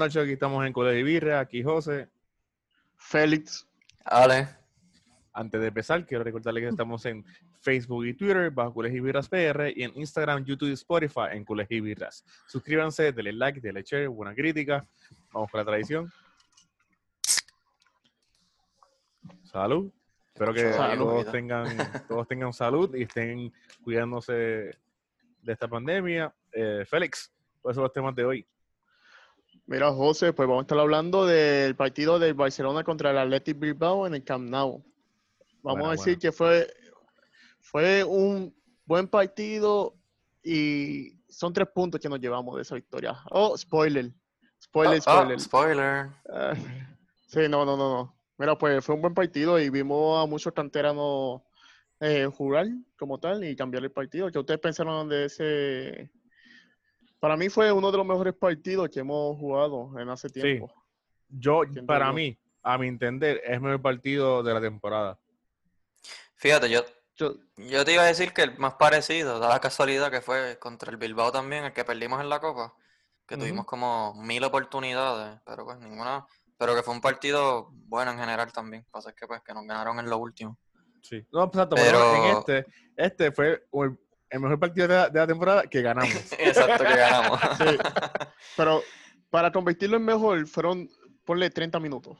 Noches, aquí estamos en Colegio Birra, aquí José. Félix. Ale. Antes de empezar, quiero recordarles que estamos en Facebook y Twitter bajo Colegio Birras PR y en Instagram, YouTube y Spotify en Colegio Birras. Suscríbanse, denle like, denle share, buena crítica. Vamos con la tradición. Salud. Espero que Salud. todos tengan, todos tengan salud y estén cuidándose de esta pandemia. Eh, Félix, ¿cuáles son los temas de hoy? Mira, José, pues vamos a estar hablando del partido del Barcelona contra el Athletic Bilbao en el Camp Nou. Vamos Bueno, a decir bueno. que fue, fue un buen partido y son tres puntos que nos llevamos de esa victoria. Oh, spoiler. Spoiler, Ah, ah, spoiler. spoiler. Ah, sí, no, no, no, no. Mira, pues fue un buen partido y vimos a muchos canteranos eh, jugar como tal y cambiar el partido. ¿Qué ustedes pensaron de ese? Para mí fue uno de los mejores partidos que hemos jugado en hace tiempo. Yo, Siento para yo. mí, a mi entender, es el mejor partido de la temporada. Fíjate, yo, Yo, yo te iba a decir que el más parecido, da la casualidad que fue contra el Bilbao también, el que perdimos en la Copa, que tuvimos como mil oportunidades, pero pues ninguna, pero que fue un partido bueno en general también. Pasa es que pues que nos ganaron en lo último. Sí. No, exacto, pero en Pero- este, este fue el, el mejor partido de la, de la temporada que ganamos. Exacto, que ganamos. Sí. pero para convertirlo en mejor fueron, ponle 30 minutos.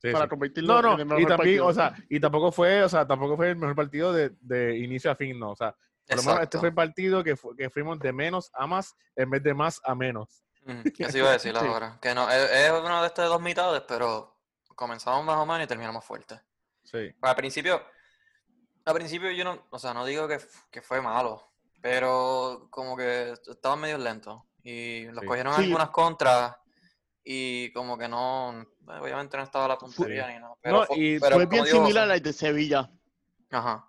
Sí, para sí. convertirlo No, en el no, mejor y también, partido. o sea, y tampoco fue, o sea, tampoco fue el mejor partido de, de inicio a fin, no. O sea, por lo menos este fue el partido que, fu- que fuimos de menos a más en vez de más a menos. Ujú, Eso iba a decir Sí. ahora. Que no, es, es uno de estas dos mitades, pero comenzamos más o menos y terminamos fuerte. Sí. Al principio, al principio yo no, o sea, no digo que, que fue malo, pero como que estaban medio lentos y los Sí. cogieron Sí. algunas contras y como que no, obviamente no estaba la puntería ni nada. Pero, No, fue- y pero fue bien similar José- al de Sevilla. Ajá.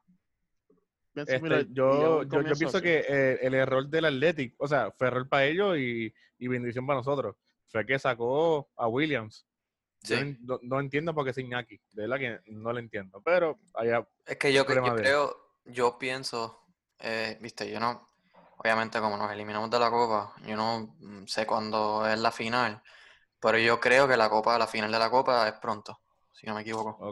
Bien Este, yo, yo, yo pienso que eh, el error del Athletic, o sea, fue error para ellos y, y bendición para nosotros, fue que sacó a Williams. Sí. no, no- no entiendo por qué es Iñaki, de verdad que no lo entiendo, pero allá, Es que yo, creo, yo pienso, eh, viste, yo no, obviamente como nos eliminamos de la Copa, yo no mm, sé cuándo es la final, pero yo creo que la Copa, la final de la Copa es pronto, si no me equivoco.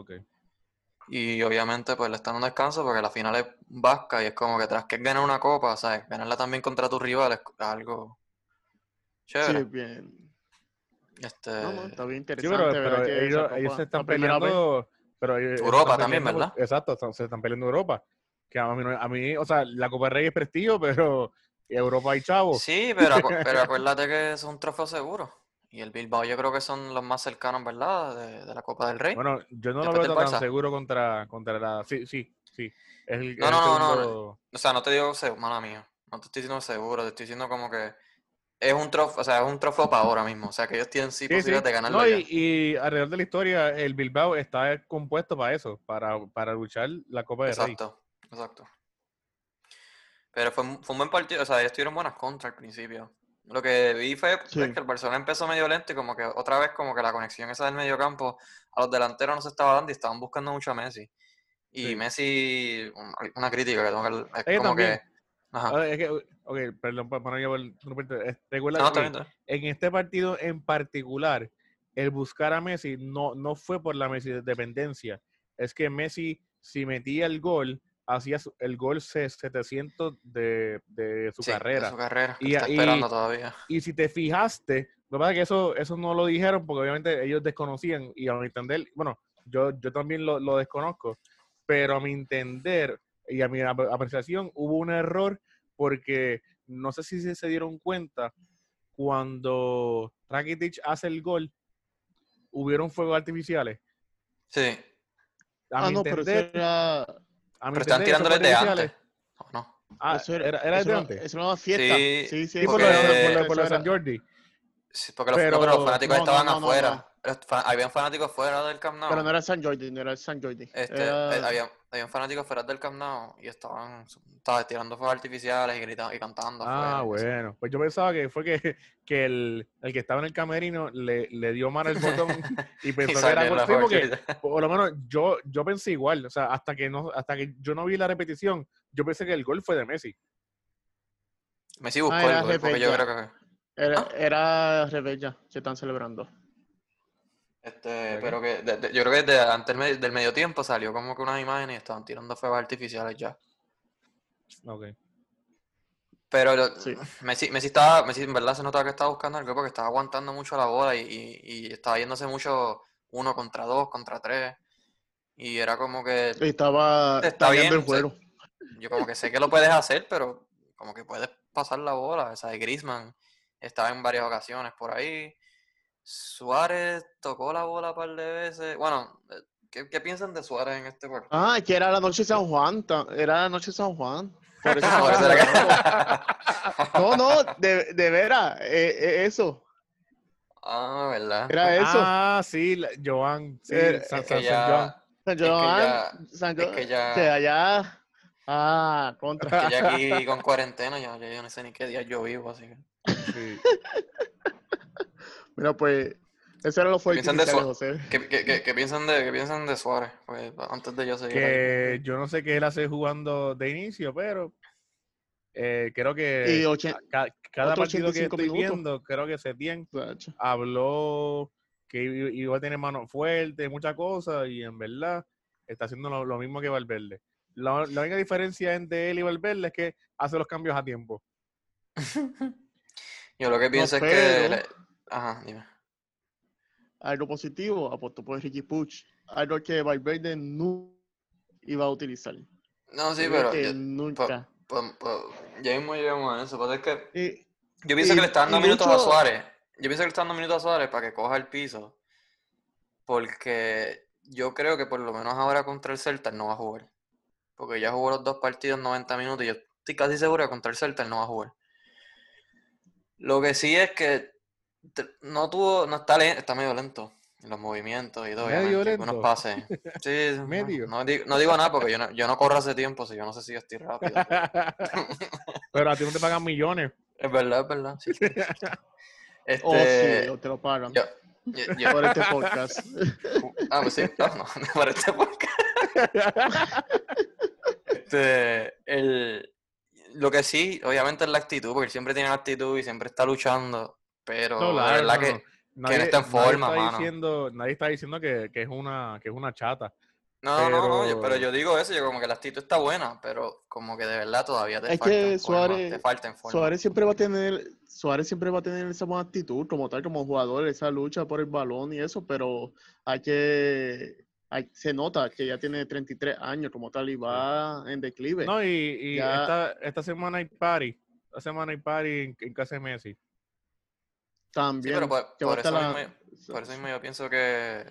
Y obviamente pues le están dando descanso porque la final es vasca y es como que tras que ganar una Copa, ¿sabes? Ganarla también contra tus rivales es algo Sí, chévere. bien. Este, No, no, está bien Sí, interesante. pero, pero que ellos, esa ellos Copa, se están peleando. Pero ellos- ellos Europa están también, peleando- ¿verdad? Exacto, están- se están peleando Europa. Que a mí, a mí, o sea, la Copa del Rey es prestigio, pero Europa hay chavos. Sí, pero, acu- pero acuérdate que es un trofeo seguro. Y el Bilbao yo creo que son los más cercanos, ¿verdad? De, de la Copa del Rey. Bueno, yo no lo veo tan Barça. seguro contra, contra la. Sí, sí, sí. Es el, No, es el no, no, O sea, no te digo seguro, mala mía. No te estoy diciendo seguro, te estoy diciendo como que es un trofeo, o sea, es un trofeo para ahora mismo. O sea, que ellos tienen sí, Sí, sí. posibilidad de ganarlo No, ya. y, y alrededor de la historia, el Bilbao está compuesto para eso, para, para luchar la Copa del Rey. Exacto, exacto. Pero fue, un- fue un buen partido, o sea, ellos tuvieron buenas contras al principio. Lo que vi fue Sí. que el Barcelona empezó medio lento y como que otra vez como que la conexión esa del mediocampo a los delanteros no se estaba dando y estaban buscando mucho a Messi. Y Sí. Messi, un- una crítica que tengo que... Es como también. que... Ajá. Ah, es que, ok, perdón, para no llevar. Recuerda No, que en este partido en particular, el buscar a Messi no, no fue por la Messi dependencia. Es que Messi, si metía el gol, hacía el gol se- 700 de, de su Sí, de carrera. su carrera. Y está esperando todavía. Y si te fijaste, lo que pasa es que eso, eso no lo dijeron porque obviamente ellos desconocían y a mi entender, bueno, yo, yo también lo, lo desconozco, pero a mi entender y a mi ap- apreciación hubo un error porque no sé si se, dieron cuenta cuando Rakitic hace el gol, hubieron fuegos artificiales. Sí, A Ah, mi no, pero entender, era, a mi pero están desde fuegos antes. artificiales- ¿o no? Ah, eso era, era eso antes. Eso era una fiesta. Sí, Sí, sí. Por, porque- lo, de- por lo- por lo de era- San Jordi. Sí, porque los, no, pero Pero- los fanáticos no, estaban no, no, afuera. No. Los fa- habían fanáticos fuera del Camp Nou. Pero no era San Jordi, no era el San Jordi. Este, Era- eh, habían fanáticos fuera del Camp Nou y estaban, estaban tirando fuegos artificiales y gritando y cantando. Ah, bueno. Pues yo pensaba que fue que, que el, el que estaba en el camerino le, le dio mal el botón y Y pensó que era salieron gol. las Sí, porque por lo menos yo, yo pensé igual. O sea, hasta que no, hasta que yo no vi la repetición, yo pensé que el gol fue de Messi. Messi buscó Ah, el gol, porque yo creo que Era, ¿Ah? era Rebella que están celebrando. Este, pero que de- de- yo creo que desde antes del medio, del medio tiempo salió como que unas imágenes y estaban tirando fuegos artificiales ya. Ok. Pero lo- Sí. Messi, Messi estaba, Messi en verdad se notaba que estaba buscando algo porque estaba aguantando mucho la bola y, y- y estaba yéndose mucho uno contra dos, contra tres. Y era como que Y estaba Está bien, el juego. yo como que sé que lo puedes hacer, pero como que puedes pasar la bola. O sea, Griezmann estaba en varias ocasiones por ahí. Suárez tocó la bola un par de veces. Bueno, eh, ¿qué, qué piensan de Suárez en este partido? Ah, que era la noche de San Juan. Era la noche de San Juan. Por eso. No, no, de, de veras, eh, eh, eso. Ah, ¿verdad? Era eso. Ah, sí, la- Joan. Sí, Eh, San, Es San- que San Joan. ya, San que Joan, ya- San es Jo- que ya-. Ah, contra. que ya aquí con cuarentena, ya, ya yo no sé ni qué día yo vivo, así que... Sí. Mira, pues, eso era lo piensan de José. ¿Qué, qué- qué- qué piensan de, qué piensan de Suárez? Pues, antes de yo seguir ahí. Que yo no sé qué él hace jugando de inicio, pero eh, creo que cada partido que 85 estoy minutos. viendo, creo que Setien Sacho. habló que iba a tener mano fuerte, muchas cosas, y en verdad está haciendo lo, lo mismo que Valverde. La, la única diferencia entre él y Valverde es que hace los cambios a tiempo. Yo lo que pienso es que... Ajá, dime. Algo positivo, apostó por Ricky Puch. Algo que Valverde no iba a utilizar. No, sí, pero... que yo- nunca. pues, pues, ya mismo llegamos a eso. Pero es que Y- yo pienso que le está dando minutos a Suárez. Yo pienso que le está dando minutos a Suárez para que coja el piso. Porque yo creo que por lo menos ahora contra el Celta no va a jugar. Porque ya jugó los dos partidos 90 minutos y yo estoy casi seguro que contra el Celta no va a jugar. Lo que sí es que no tuvo, no está lento, está medio lento en los movimientos y todo, Medio lento. pases. Sí, Medio. No, digo, no digo nada porque yo no, yo no corro hace tiempo, si yo no sé si yo estoy rápido. pero- pero a ti no te pagan millones. Es verdad, es verdad. sí. Este, Oh, sí, o te lo pagan. yo, yo- yo- Por este podcast. ah, pues sí, no, no, no, para este podcast. Este, el, lo que sí, obviamente es la actitud, porque él siempre tiene actitud y siempre está luchando, pero No, la verdad no, que, no está en forma, está mano. diciendo, nadie está diciendo que, que es una que es una chata. no, no, no, yo- pero- pero yo digo eso, yo como que la actitud está buena, pero como que de verdad todavía te Es falta que en forma, Suárez- te falta en forma. Suárez siempre va a tener, Suárez siempre va a tener esa buena actitud como tal, como jugador, esa lucha por el balón y eso, pero hay que, hay- se nota que ya tiene 33 años como tal y va en declive. No, y, y Ya- esta, esta semana hay party. Esta semana hay party en, en casa de Messi. Sí, También. pero por, eso mismo, yo- por eso mismo yo pienso que,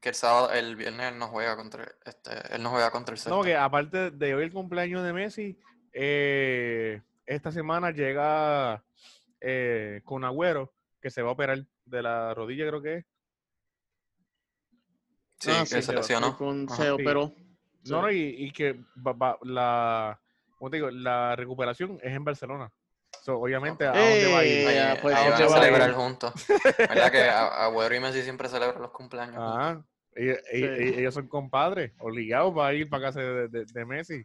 que el sábado, el viernes él no juega contra, este, él no juega contra el Celta. No, que aparte de hoy el cumpleaños de Messi, eh, esta semana llega eh, con Agüero, que se va a operar de la rodilla, creo que es. Sí, Ah, que se sí, lesionó. Con Sí. No, no, y, y que va- va- la, ¿cómo te digo? la recuperación es en Barcelona. So, obviamente, ¿a dónde va a ir? Eh, pues, ¿a dónde a va a celebrar juntos. ¿Verdad que a- Agüero y Messi siempre celebran los cumpleaños juntos? Ajá. Ellos, son compadres, obligados para ir para casa de, de- de Messi.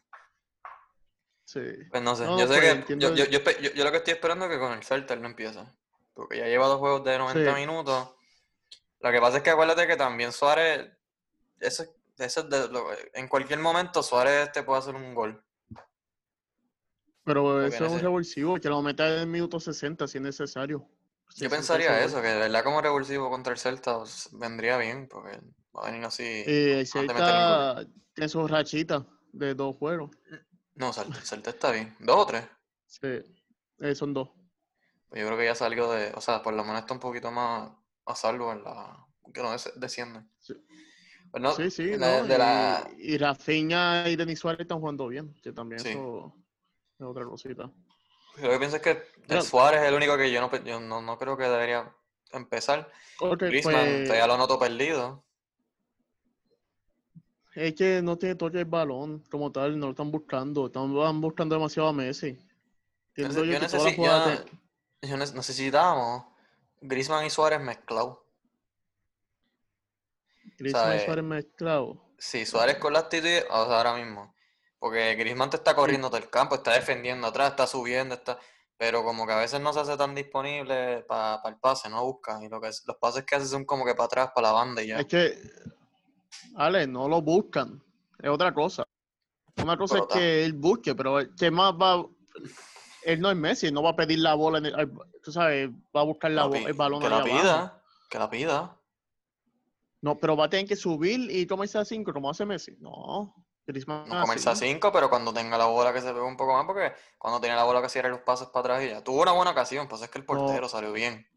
sí. Pues no sé, No, yo sé pues, que yo, yo, el- yo, espe- yo- yo lo que estoy esperando es que con el Celta él no empiece. Porque ya lleva dos juegos de 90 Sí. minutos. Lo que pasa es que acuérdate que también Suárez, eso, eso es de lo- en cualquier momento Suárez te puede hacer un gol. Pero eso es un revulsivo, que lo meta en el minuto 60 si es necesario. Si Yo es pensaría eso, que de verdad como revulsivo contra el Celta vendría bien, porque va a venir así. Y el Celta tiene sus rachitas de dos juegos. No, Celta, el Celta está bien. ¿Dos o tres? Sí, eh, son dos. Pues yo creo que ya salió de, o sea, por lo menos está un poquito más a salvo en la, que no des- descienden. Sí. Pues no, sí, sí, de, ¿no? de la, Y, y Rafinha y Denis Suárez están jugando bien, que también Sí. eso es otra cosita. lo que pienso es que el Suárez es el único que yo no, yo no, no creo que debería empezar. Ok, Griezmann pues, todavía lo noto perdido. es que no tiene toque el balón como tal, no lo están buscando, están buscando demasiado a Messi. Yo, yo necesi- yo- de- yo ne- necesitábamos Griezmann y Suárez mezclados. Griezmann y ¿sabes? Suárez mezclados. Sí, Suárez con la actitud, o sea, ahora mismo. Porque Griezmann te está corriendo todo el campo, está defendiendo atrás, está subiendo, está... pero como que a veces no se hace tan disponible para el pase, no busca. Y lo que es- los pases que hace son como que para atrás, para la banda y ya. Es que, Ale, no lo buscan. Es otra cosa. Una cosa Pero es que él busque, pero ¿qué más va? Él no es Messi, no va a pedir la bola. En el- tú sabes, va a buscar la el balón que la abajo. pida, que la pida. No, pero va a tener que subir y comerse a cinco, como hace Messi. No. Griezmann No comerse a así. cinco, pero cuando tenga la bola que se pegue un poco más, porque cuando tiene la bola que cierre los pases para atrás y ya. Tuvo una buena ocasión, pues es que el portero No. salió bien.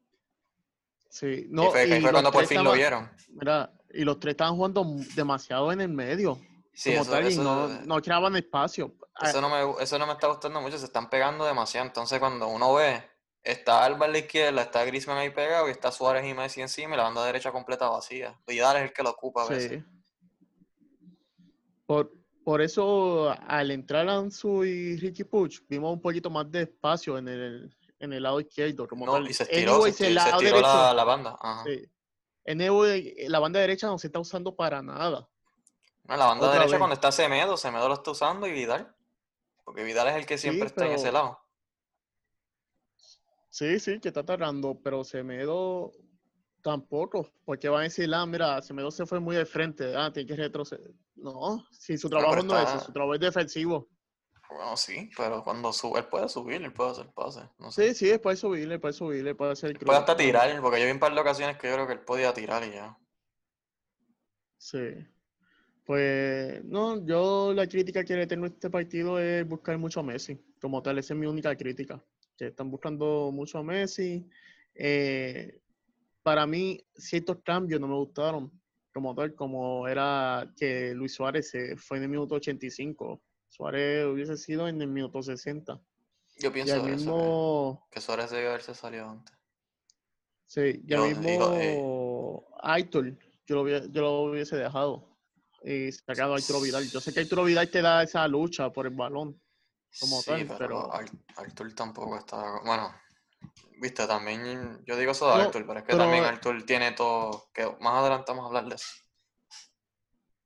Sí, y no, fue, y fue los cuando por fin lo vieron. Mira, y los tres estaban jugando demasiado en el medio. Sí, como eso, tal, y eso- no, no creaban espacio. Ah, eso no me, eso no me está gustando mucho, se están pegando demasiado. Entonces cuando uno ve, está Alba en la izquierda, está Griezmann ahí pegado y está Suárez y Messi encima y la banda derecha completa vacía. Vidal es el que lo ocupa a veces. Sí. Por, por eso, al entrar Ansu y Ricky Puch, vimos un poquito más de espacio en el, en el lado izquierdo. Como No, tal. y se estiró, Anyways, se el se lado estiró la, derecho- la banda. Ajá. sí. Anyway, la banda derecha no se está usando para nada. No, la banda Otra derecha vez. cuando está Semedo, Semedo lo está usando y Vidal. Porque Vidal es el que siempre está en ese lado. Sí, sí, que está tardando, pero Semedo tampoco, porque van a decir, ah, mira, Semedo se fue muy de frente, ah, tiene que retroceder. No, si su trabajo no es eso, su trabajo es defensivo. Bueno, sí, pero cuando sube, él puede subir, él puede hacer pase. No sé. Sí, sí, él puede subirle, puede subirle, puede hacer el Él puede hasta tirar, porque yo vi un par de ocasiones que yo creo que él podía tirar y ya. Sí. Pues, no, yo la crítica que le tengo a este partido es buscar mucho a Messi. Como tal, esa es mi única crítica. Que están buscando mucho a Messi. Eh, para mí, ciertos cambios no me gustaron. Como tal, como era que Luis Suárez se fue en el minuto 85. Suárez hubiese sido en el minuto 60. Yo pienso eso, que- mismo, que, Suárez debe haberse salido antes. sí, y al Yo- mismo digo, eh, Aitor, yo lo, yo lo hubiese dejado. Y sacado a Arturo Vidal. Yo sé que Arturo Vidal te da esa lucha por el balón. Como sí, tal, pero, pero- Artur tampoco está... Bueno, viste, también... Yo digo eso de No, pero es que pero- también Artur tiene todo... Que más adelante vamos a hablar de eso.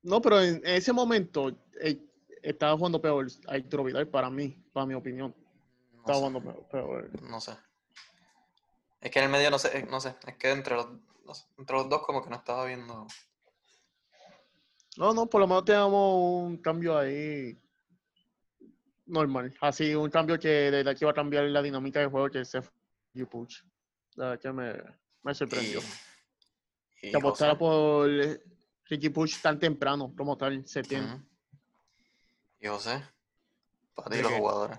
No, pero en ese momento eh, estaba jugando peor Arturo Vidal para mí, para mi opinión. No Estaba sé, jugando peor. peor. no sé. Es que en el medio no sé, no sé. Es que entre los, entre los dos como que no estaba viendo... No, no, por lo menos tenemos un cambio ahí normal. Así, un cambio que desde aquí va a cambiar la dinámica de juego que se fue Puch. La verdad que me, me sorprendió. Y, y que apostara José, por eh, Ricky Puch tan temprano, como tal, septiembre. ujú. Y José, para ti ¿De los qué? jugadores.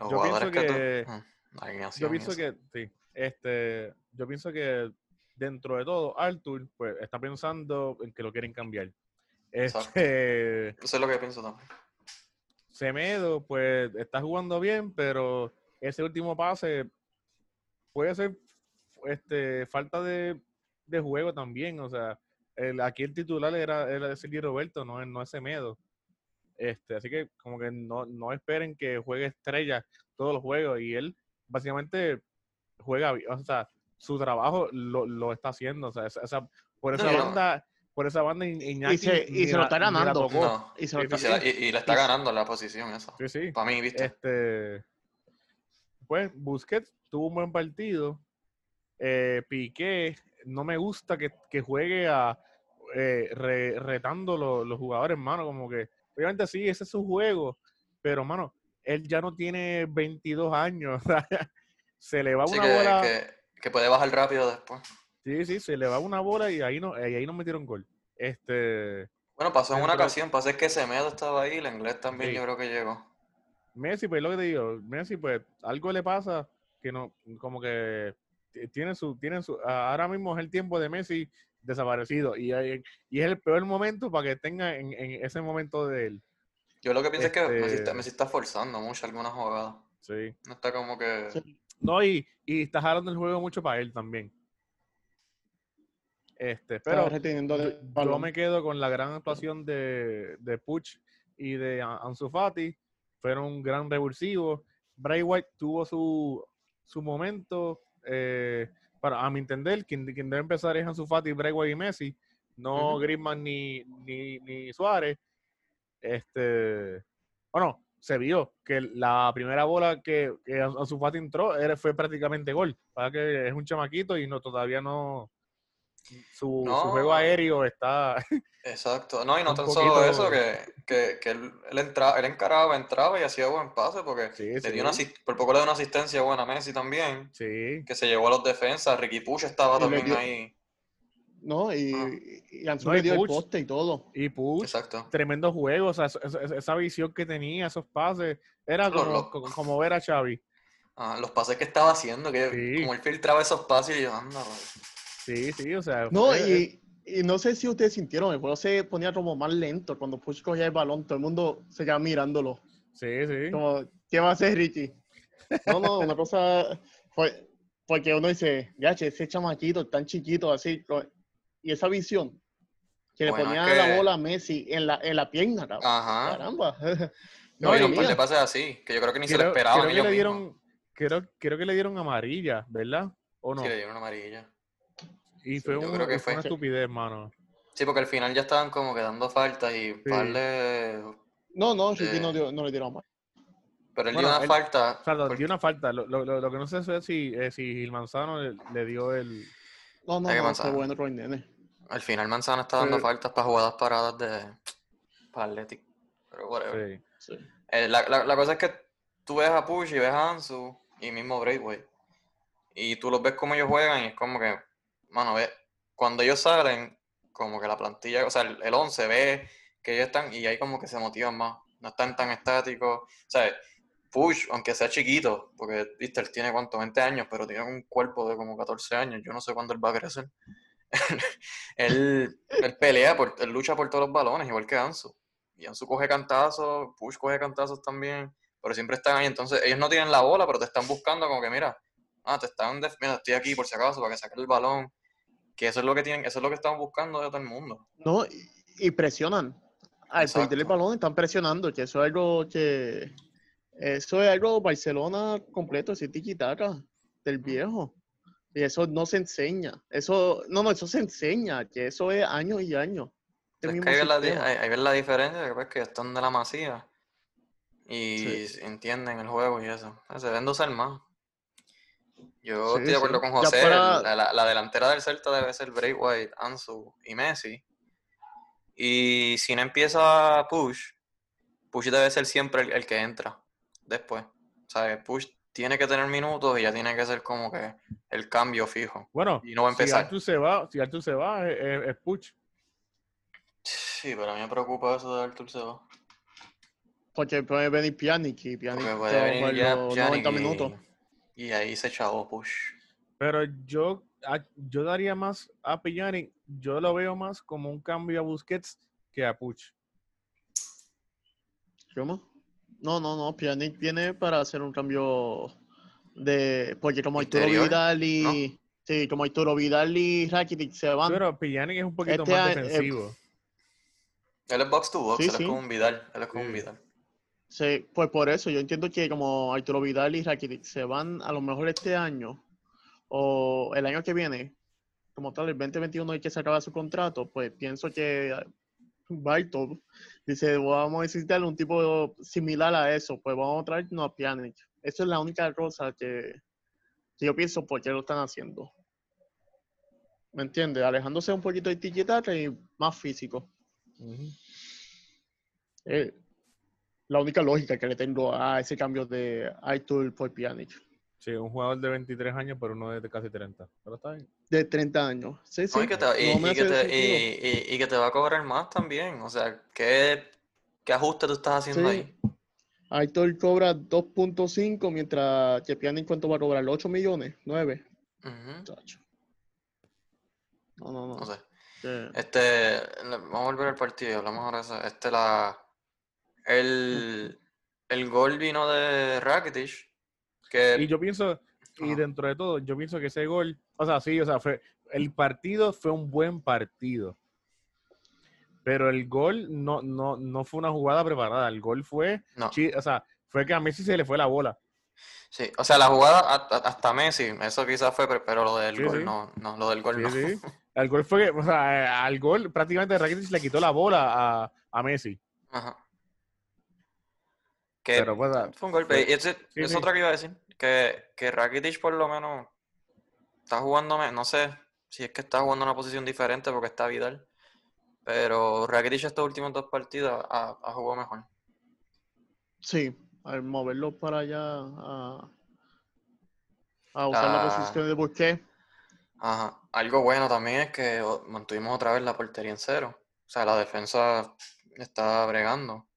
Los Yo jugadores pienso que, que- tú... Yo y pienso que, sí, este, yo pienso que dentro de todo, Arthur, pues, está pensando en que lo quieren cambiar. Exacto. Este, Eso es lo que pienso también. Semedo, pues, está jugando bien, pero ese último pase puede ser este, falta de, de juego también. O sea, el, aquí el titular era, era Sergio Roberto, no, no es Semedo. Este, así que como que no, no esperen que juegue estrella todos los juegos y él básicamente juega, o sea, su trabajo lo, lo está haciendo, o sea, esa- esa- por esa no- banda, por esa banda Iñaki se- y se lo la- está ganando. No. Y se lo está- Y, se la- y- y le está y- ganando la posición esa. Sí, sí. Para mí, ¿viste? Este, pues Busquets tuvo un buen partido. Eh, Piqué, no me gusta que, que juegue a eh, re- retando lo- los jugadores, hermano. Como que, obviamente sí, ese es su juego, pero, mano, él ya no tiene 22 años. se le va Sí, una que, bola. que, que puede bajar rápido después. Sí, sí, se le va una bola y ahí no, y ahí no metieron gol. Este, Bueno, pasó en una ocasión, pasé que Semedo estaba ahí, el inglés también Sí. yo creo que llegó. Messi, pues lo que te digo, Messi, pues algo le pasa que no, como que tiene su, tiene su, ahora mismo es el tiempo de Messi desaparecido y, hay- y es el peor momento para que tenga en, en ese momento de él. Yo lo que pienso es que Messi está, Este- Messi está forzando mucho algunas jugadas. Sí. No está como que... Sí. No, y, y está jalando el juego mucho para él también. Este, pero yo, me quedo con la gran actuación de, de Puch y de Ansu Fati. Fueron un gran revulsivo. Bray White tuvo su, su momento. eh, para, a mi entender, quien, quien debe empezar es Ansu Fati, Bray White y Messi. No Ujú. Griezmann ni, ni, ni Suárez. Este, bueno, se vio que la primera bola que, que Ansu Fati entró era, fue prácticamente gol. Para que es un chamaquito y no todavía no su, juego aéreo está Exacto. No, y no tan poquito- solo eso, que, que, que él, él, entra- él encaraba, entraba y hacía buen pase, porque Sí, le sí. dio una, por poco le dio una asistencia buena a Messi también, sí. que se llevó a los defensas, Ricky Push estaba Y también dio- ahí. ¿No? Y, Ah. y Ansu No, le y dio el poste y todo. Y Puch, Exacto. tremendo juego, o sea, esa, esa- visión que tenía, esos pases, era como, como, como ver a Xavi. Ah, los pases que estaba haciendo, que Sí. como él filtraba esos pases y yo, anda, bro". Sí, sí, o sea. No, fue- y, y no sé si ustedes sintieron, el juego se ponía como más lento. Cuando Push cogía el balón, todo el mundo se quedaba mirándolo. Sí, sí. Como, ¿qué va a hacer Richie? No, no, una cosa fue porque uno dice, gache, ese chamaquito tan chiquito así, lo- y esa visión que le Bueno, es ponía que- la bola a Messi en la, en la pierna, cabrón. Ajá. caramba. No, No, y un par de pases así, que yo creo que ni se le Creo, esperaban creo que le dieron, creo, creo que le dieron amarilla, ¿verdad? ¿O no? Sí, le dieron amarilla. Y fue, yo un- creo que fue una estupidez, mano. Sí, porque al final ya estaban como que dando faltas y un par de... No, no, Ricky Eh. no, dio- no le dieron más. Pero él Bueno, dio una él- falta. O sea, porque- dio una falta. Lo, lo, lo- lo que no sé es si, eh, si Gil Manzano le, le dio el. No, no, que no, fue bueno Roy Nene. Al final Manzana está dando Sí. faltas para jugadas paradas de para Athletic. Pero whatever. Sí. Sí. Eh, la, la- la cosa es que tú ves a Push y ves a Ansu y mismo Braithwaite. Y tú los ves como ellos juegan y es como que, mano, ve, cuando ellos salen, como que la plantilla, o sea, el, el 11 ve que ellos están y ahí como que se motivan más. No están tan estáticos. O sea, Push, aunque sea chiquito, porque, viste, él tiene cuánto, 20 años, pero tiene un cuerpo de como 14 años. Yo no sé cuándo él va a crecer. él, pelea, por, él lucha por todos los balones, igual que Ansu. Y Ansu coge cantazos, Push coge cantazos también, pero siempre están ahí. Entonces, ellos no tienen la bola, pero te están buscando como que, mira, ah, te están, mira, estoy aquí por si acaso, para que saque el balón. Que eso es lo que tienen, eso es lo que están buscando de todo el mundo. No, y, y presionan. Al Exacto. perder el balón están presionando, que eso es algo que... Eso es algo Barcelona completo, ese tiki-taka del viejo. Y eso no se enseña. Eso, no, no, eso se enseña, que eso es años y años. Este Es que ahí ves la, ahí- ves diferencia, que, pues, que están de la masía y Sí. entienden el juego y eso. Ah, Se deben de usar más. Yo Sí, estoy de acuerdo sí. con José, para- la, la- la delantera del Celta debe ser Braithwaite, Ansu y Messi. Y si no empieza Push, Push debe ser siempre el, el que entra después. ¿Sabes? Push tiene que tener minutos y ya tiene que ser como que el cambio fijo. Bueno, Y no va a si empezar. Artur se va, si Artur se va, es, es- es Puch. Sí, pero a mí me preocupa eso de Artur Seba. Porque puede venir Pjanic y Pjanic puede va venir ya los Pjanic 90 y- minutos. Y ahí se echó Push. Pero yo, a- yo daría más a Pjanic, yo lo veo más como un cambio a Busquets que a Puch. ¿Cómo? No, no, no. Pjanic viene para hacer un cambio de. Porque como Arturo Interior, Vidal y. Sí, como Arturo Vidal y Rakitic se van. Pero Pjanic es un poquito Este más a- eh, defensivo. Él es box to box, Sí, él sí. es como un Vidal. Él es como un. Vidal. Sí, pues por eso yo entiendo que como Arturo Vidal y Rakitic se van a lo mejor este año o el año que viene, como tal, el 2021 hay que se acaba su contrato, pues pienso que Bartol dice, vamos a necesitar un tipo similar a eso, pues vamos a traernos a Pjanic. Eso es la única cosa que, que yo pienso por qué lo están haciendo. ¿Me entiendes? Alejándose un poquito de tiki y más físico. Eh, la única lógica que le tengo a ese cambio de Artur por Pjanic. Sí, un jugador de 23 años, pero uno de casi 30. Pero está bien. De 30 años. Sí, sí. No, y, que te, y- no me y que hace te- sentido. y- y- y que te va a cobrar más también. O sea, ¿qué, qué ajuste tú estás haciendo Sí. ahí? Aitor cobra 2.5, mientras que Pjanic cuánto va a cobrar, 8 millones, 9. Ujú, Chacho. No, no, no. No sé. que- Este, vamos a volver al partido y hablamos ahora de eso. Este, la, el, el gol vino de Rakitic, que Y yo pienso, y dentro de todo, yo pienso que ese gol, o sea, sí, o sea, fue, el partido fue un buen partido. Pero el gol no, no, no fue una jugada preparada. El gol fue, no. o sea, fue que a Messi se le fue la bola. Sí, o sea, la jugada hasta Messi, eso quizás fue, pero- pero lo del Sí, gol sí. no, no, lo del gol Sí, no. sí. El gol fue, que, o sea, eh, al gol prácticamente Rakitic le quitó la bola a, a Messi. Ajá. Que Pero, pues, fue un golpe. Y ese- sí, es sí. otra que iba a decir. Que, que Rakitic por lo menos está jugando, me- no sé si es que está jugando en una posición diferente porque está Vidal. Pero Rakitic estos últimos dos partidos ha, ha jugado mejor. Sí, al moverlo para allá a, a usar la Ah. posición de Busquets. Ajá. Algo bueno también es que mantuvimos otra vez la portería en cero. O sea, la defensa está bregando.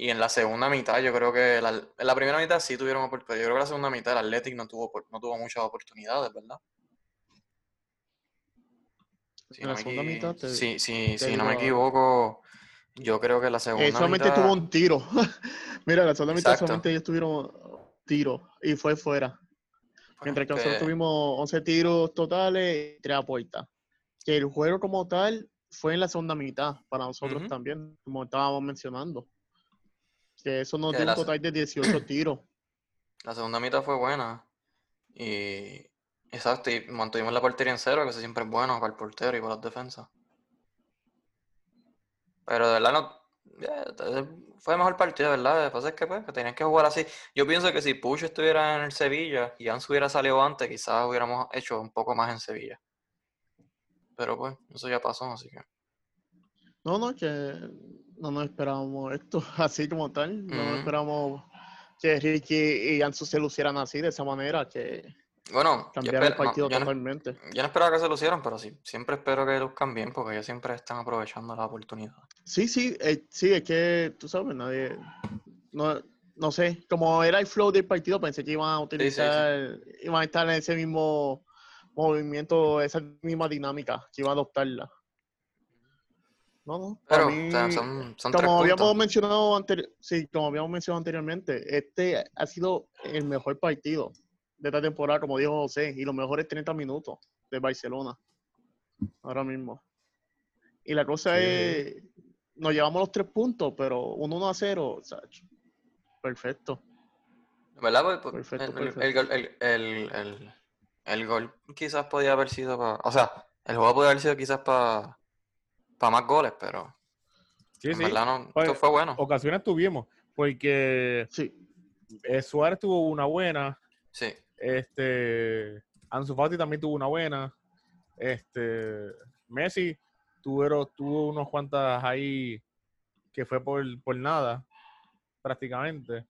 Y en la segunda mitad, yo creo que la- en la primera mitad sí tuvieron oportunidades. Yo creo que la segunda mitad el Athletic no tuvo, no tuvo muchas oportunidades, ¿verdad? Si En no la segunda mitad te- si, si- te si no me equivoco, yo creo que la segunda Eh, solamente mitad... tuvo un tiro. Mira, la segunda mitad solamente ellos tuvieron tiro y fue fuera. Mientras que nosotros tuvimos 11 tiros totales y 3 a puerta. Que el juego como tal fue en la segunda mitad para nosotros también, como estábamos mencionando. Que eso nos dio un total de 18 tiros. La segunda mitad fue buena. Y. Exacto, y mantuvimos la portería en cero, que eso siempre es bueno para el portero y para las defensas. Pero de verdad no. eh, fue mejor partido, ¿verdad? Lo que pasa es que, pues, que tenían que jugar así. Yo pienso que si Pucho estuviera en el Sevilla y Ansu hubiera salido antes, quizás hubiéramos hecho un poco más en Sevilla. Pero pues, eso ya pasó, así que. No, no, que no nos esperábamos esto así como tal. No nos Ujú. esperábamos que Ricky y Ansu se lucieran así, de esa manera, que Bueno, el esper- no, partido yo no- totalmente. yo no esperaba que se lucieran, pero sí, siempre espero que luzcan bien, porque ellos siempre están aprovechando la oportunidad. Sí, sí, eh, sí, es que tú sabes, nadie, no, no sé, como era el flow del partido, pensé que iban a sí, sí. utilizar, iban a estar en ese mismo movimiento, esa misma dinámica, que iban a adoptarla. No, no, para Pero, o sea, mí, son, son tres como habíamos puntos. mencionado anteri- sí, como habíamos mencionado anteriormente, este ha sido el mejor partido de esta temporada, como dijo José, y los mejores 30 minutos de Barcelona, ahora mismo. Y la cosa Sí. es, nos llevamos los tres puntos, pero un 1 a 0, o sea, perfecto. ¿Verdad? Pues, Perfecto, el, perfecto. el- el- el gol quizás podía haber sido para... O sea, el juego podía haber sido quizás para más goles, pero Sí, en sí. verdad no, Pues, esto fue bueno. Ocasiones tuvimos, porque Sí, eh, Suárez tuvo una buena, Sí, este Ansu Fati también tuvo una buena, este Messi tuvieron, tuvo unos cuantas ahí que fue por, por nada, prácticamente,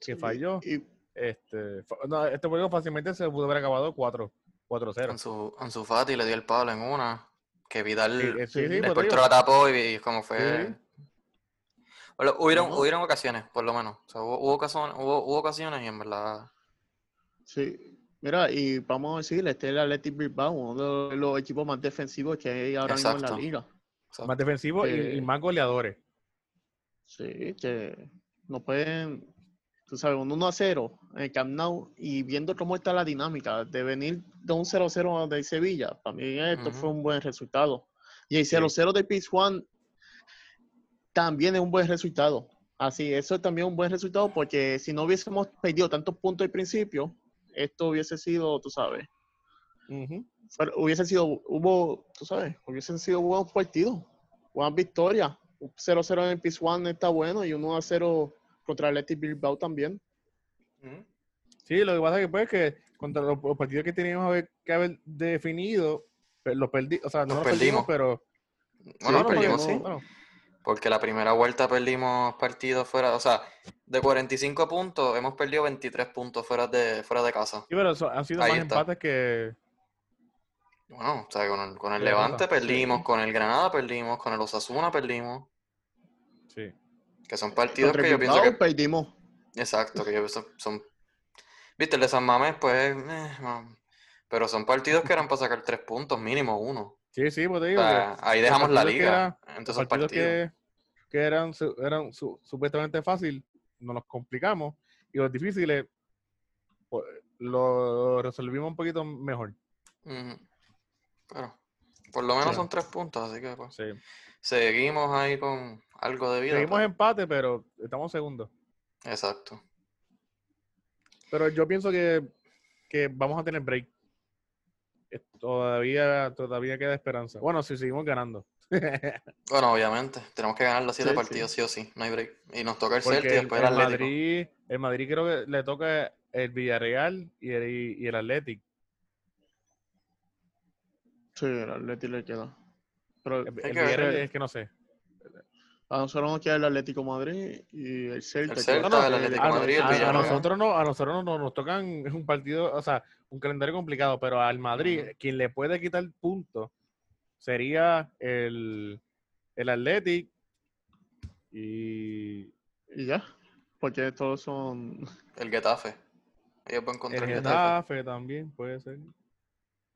que sí, falló. y- Este, no, este juego fácilmente se pudo haber acabado 4 4-0. Ansu, Ansu Fati le dio el palo en una, que Vidal, Sí, eh, sí, sí, el te portero digo. la tapó y, y como fue... Sí. Bueno, hubieron, No. hubieron ocasiones, por lo menos. O sea, hubo, hubo ocasiones, hubo, hubo ocasiones y en verdad... sí. Mira, y vamos a decirle, este es el Athletic Bilbao, uno de los equipos más defensivos que hay ahora mismo en la liga. Más defensivos y- y, Eh, más goleadores. Sí, que no pueden, tú sabes, un 1 a 0 en el Camp Nou y viendo cómo está la dinámica de venir de un 0 a 0 de Sevilla, para mí esto Ujú. fue un buen resultado. Y el 0 a 0 de Pizjuán también es un buen resultado. Así, eso es también un buen resultado porque si no hubiésemos perdido tantos puntos al principio, esto hubiese sido, tú sabes, Ujú. fuera- hubiese sido, hubo, tú sabes, hubiesen sido buenos partidos, buenas victorias. Un 0-0 en el Pizjuán está bueno y un 1-0 contra el Athletic Bilbao también. Sí, lo que pasa es que pues que contra los, los partidos que teníamos que haber definido, pe- los perdimos, o sea, no Los los perdimos, perdimos. pero Bueno, no, porque perdimos, no- sí. bueno, Porque la primera vuelta perdimos partidos fuera, o sea, de 45 puntos hemos perdido 23 puntos fuera de, fuera de casa. sí, pero eso- han sido Ahí más está. empates que Bueno, o sea, con el, con el Derrota, Levante perdimos, sí. con el Granada perdimos, con el Osasuna perdimos, sí. Que son partidos Contra que yo pienso que, perdimos. exacto, que yo son, son- viste, el de San Mamés, pues, eh, pero son partidos que eran para sacar tres puntos, mínimo uno. Sí, sí, pues te O digo sea, ahí los dejamos la partidos liga, era- los esos partidos partidos. que, que eran, eran su- supuestamente fácil, nos los complicamos y los difíciles pues, lo resolvimos un poquito mejor. Ujú. Pero, por lo menos Sí. son tres puntos, así que pues, Sí. Seguimos ahí con algo de vida. Seguimos pero- empate, pero estamos segundos. Exacto. Pero yo pienso que, que vamos a tener break. Todavía, todavía queda esperanza. Bueno, si seguimos ganando. Bueno, obviamente. Tenemos que ganar los siete Sí, partidos sí o sí. No hay break. Y nos toca el Porque Celta y el, después el el Atlético. Madrid, el Madrid creo que le toca el Villarreal y el, y el Athletic. Sí, el Atlético le queda. Pero El, el que ver. Villarreal es que no sé. a nosotros nos queda el Atlético Madrid y el Celta. El No, el Atlético a, el nosotros no, a nosotros no nos tocan es un partido, o sea, un calendario complicado, pero al Madrid, quien le puede quitar puntos sería el, el Athletic y Y ya. Porque todos son. El Getafe. Ellos van contra el el, Getafe. Getafe también puede ser.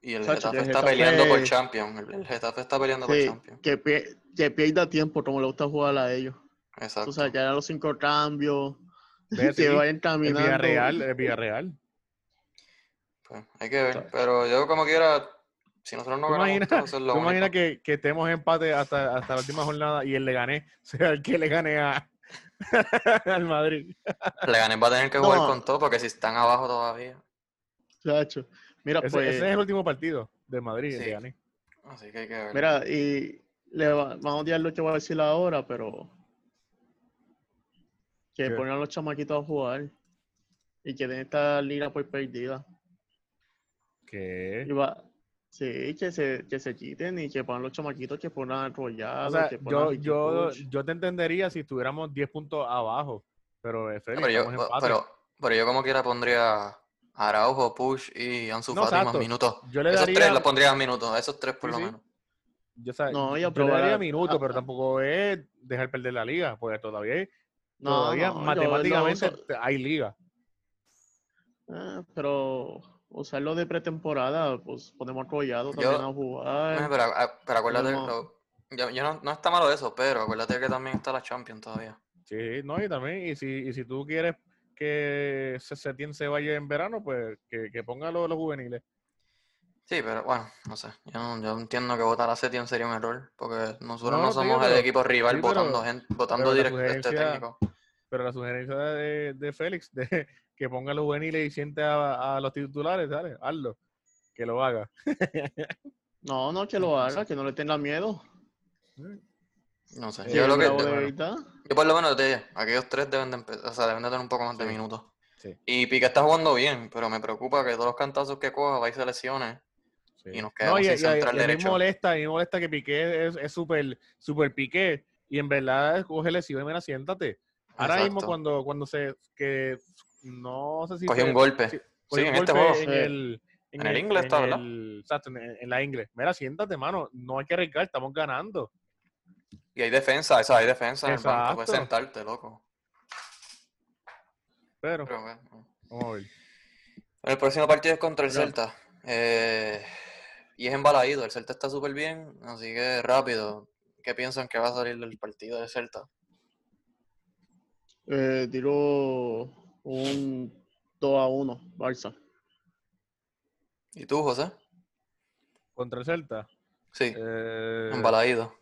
Y el Getafe que el está Getafe- peleando por Champions. El, el Getafe está peleando por Sí, Champions. que, pie- que pierda tiempo como le gusta jugar a ellos. Exacto. O sea, que hagan los cinco cambios. Ve, sí, que vayan el caminando. Villarreal, el Villarreal. Pues, hay que ver. Pero yo como quiera, si nosotros no ¿Tú ganamos, imaginas, lo tú único. imaginas que, que estemos en empate hasta, hasta la última jornada y el le gané sea el que le gane a, al Madrid? Le gané va a tener que jugar No. con todo porque si están abajo todavía. Chacho. Mira, Ese, pues. ese es el último partido de Madrid, Sí. Así que hay que ver. Mira, y le va- vamos a odiar lo que voy a decir ahora, pero que ¿Qué? pongan a los chamaquitos a jugar y que den esta liga por perdida. ¿Qué? Y va, sí, que se, que se quiten y que pongan los chamaquitos que pongan O rollados, sea, que yo, yo, yo te entendería si estuviéramos 10 puntos abajo, pero eh, Félix, yo, pero, pero yo como quiera pondría Araujo, Push y Ansu No, Fati más minutos. yo le Esos daría, tres los pondría minutos, esos tres por Sí, lo sí. menos. yo, sea, No, y yo le daría minutos, pero tampoco es dejar perder la liga, porque todavía, hay- No, todavía no, yo matemáticamente uso- hay liga. Ah, pero usarlo de pretemporada, pues ponemos rollado Yo- también a jugar. Pero, pero acuérdate, lo- yo, yo no, no está malo eso, pero acuérdate que también está la Champions todavía. Sí, no, y también, y si, y si tú quieres que se, Setién se vaya en verano, pues que, que ponga los, los juveniles. Sí, pero bueno, no sé. Yo, no- yo entiendo que votar a Setien sería un error, porque nosotros No, no, sí, somos el pero- equipo rival sí, pero- votando, gente, votando directo este sugerencia- técnico. Pero la sugerencia de, de Félix, de que ponga los juveniles y siente a, a los titulares, dale, hazlo, que lo haga. No, no, que lo haga, que no le tenga miedo. No sé. Que Yo, lo que, de yo por lo menos digo, aquellos tres deben de empezar, o sea, deben de tener un poco más de minutos. Sí. Y Piqué está jugando bien, pero me preocupa que todos los cantazos que coja va y se lesione. Sí. Y nos No, quedamos y, sin y- y a central mí me derecho. molesta, a mí me molesta que Piqué es es súper súper Piqué y en verdad coge lesión y mira, siéntate. Ahora mismo cuando, cuando se, que no sé si Cogió un golpe. sí, en un este golpe juego. en el, En el inglés está, ¿verdad? el- exacto, en, en la inglés. Mira, siéntate, mano, no hay que arriesgar, estamos ganando. Y hay defensa, esa, hay defensa en el banco, puedes sentarte, loco. Pero, Pero bueno. El próximo partido es contra el. Celta. Eh, y es embaladito, el Celta está súper bien, así que rápido. ¿Qué piensan que va a salir del partido del Celta? Eh, tiro un 2 a 1, Barça. ¿Y tú, José? Contra el Celta. Sí, eh, embaladito.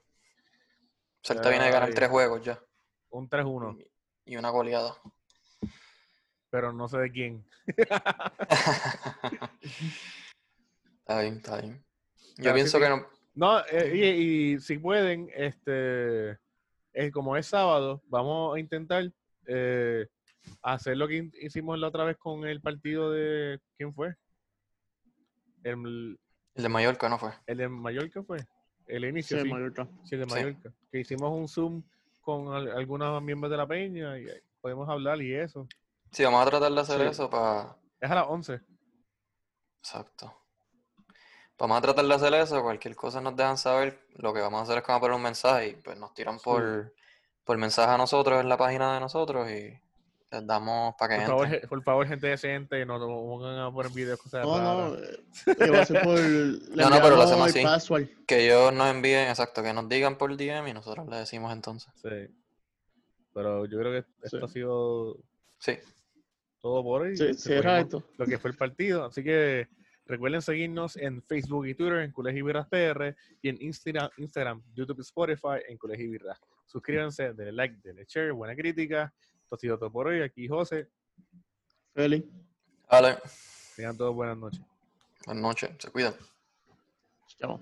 Celta viene de ganar tres juegos ya. un 3-1, Y una goleada. pero no sé de quién. Está bien, está bien. Yo Pero pienso sí, que no. No, eh, y, y si pueden, este, es como es sábado, vamos a intentar eh, hacer lo que hicimos la otra vez con el partido de, ¿quién fue? El, El de Mallorca no fue. el de Mallorca fue, el Sí, inicio, sí, Mallorca. sí, de Sí. Mallorca, que hicimos un Zoom con al- algunos miembros de la peña y podemos hablar y eso. Sí, vamos a tratar de hacer Sí. eso para. Es a las 11. Exacto. Vamos a tratar de hacer eso, cualquier cosa nos dejan saber. Lo que vamos a hacer es que vamos a poner un mensaje y pues nos tiran por, por mensaje a nosotros en la página de nosotros y les damos para que Por favor, entren. ge- por favor, gente decente, no nos pongan a poner videos, cosas No, no, eh, que va a ser por. le No, no, pero lo hacemos así. password. Que ellos nos envíen, exacto, que nos digan por DM y nosotros le decimos entonces. Sí. Pero yo creo que esto Sí. ha sido Sí, todo por hoy. Sí, Este, cierra esto. Lo que fue el partido. Así que recuerden seguirnos en Facebook y Twitter en Colegio Virras PR y en Instagram, Instagram, YouTube y Spotify en Colegio Virras. Suscríbanse, denle like, denle share, buena crítica. Esto ha sido todo por hoy. Aquí José. Feli. Ale. Tengan todos buenas noches. Buenas noches. Se cuidan. Chao.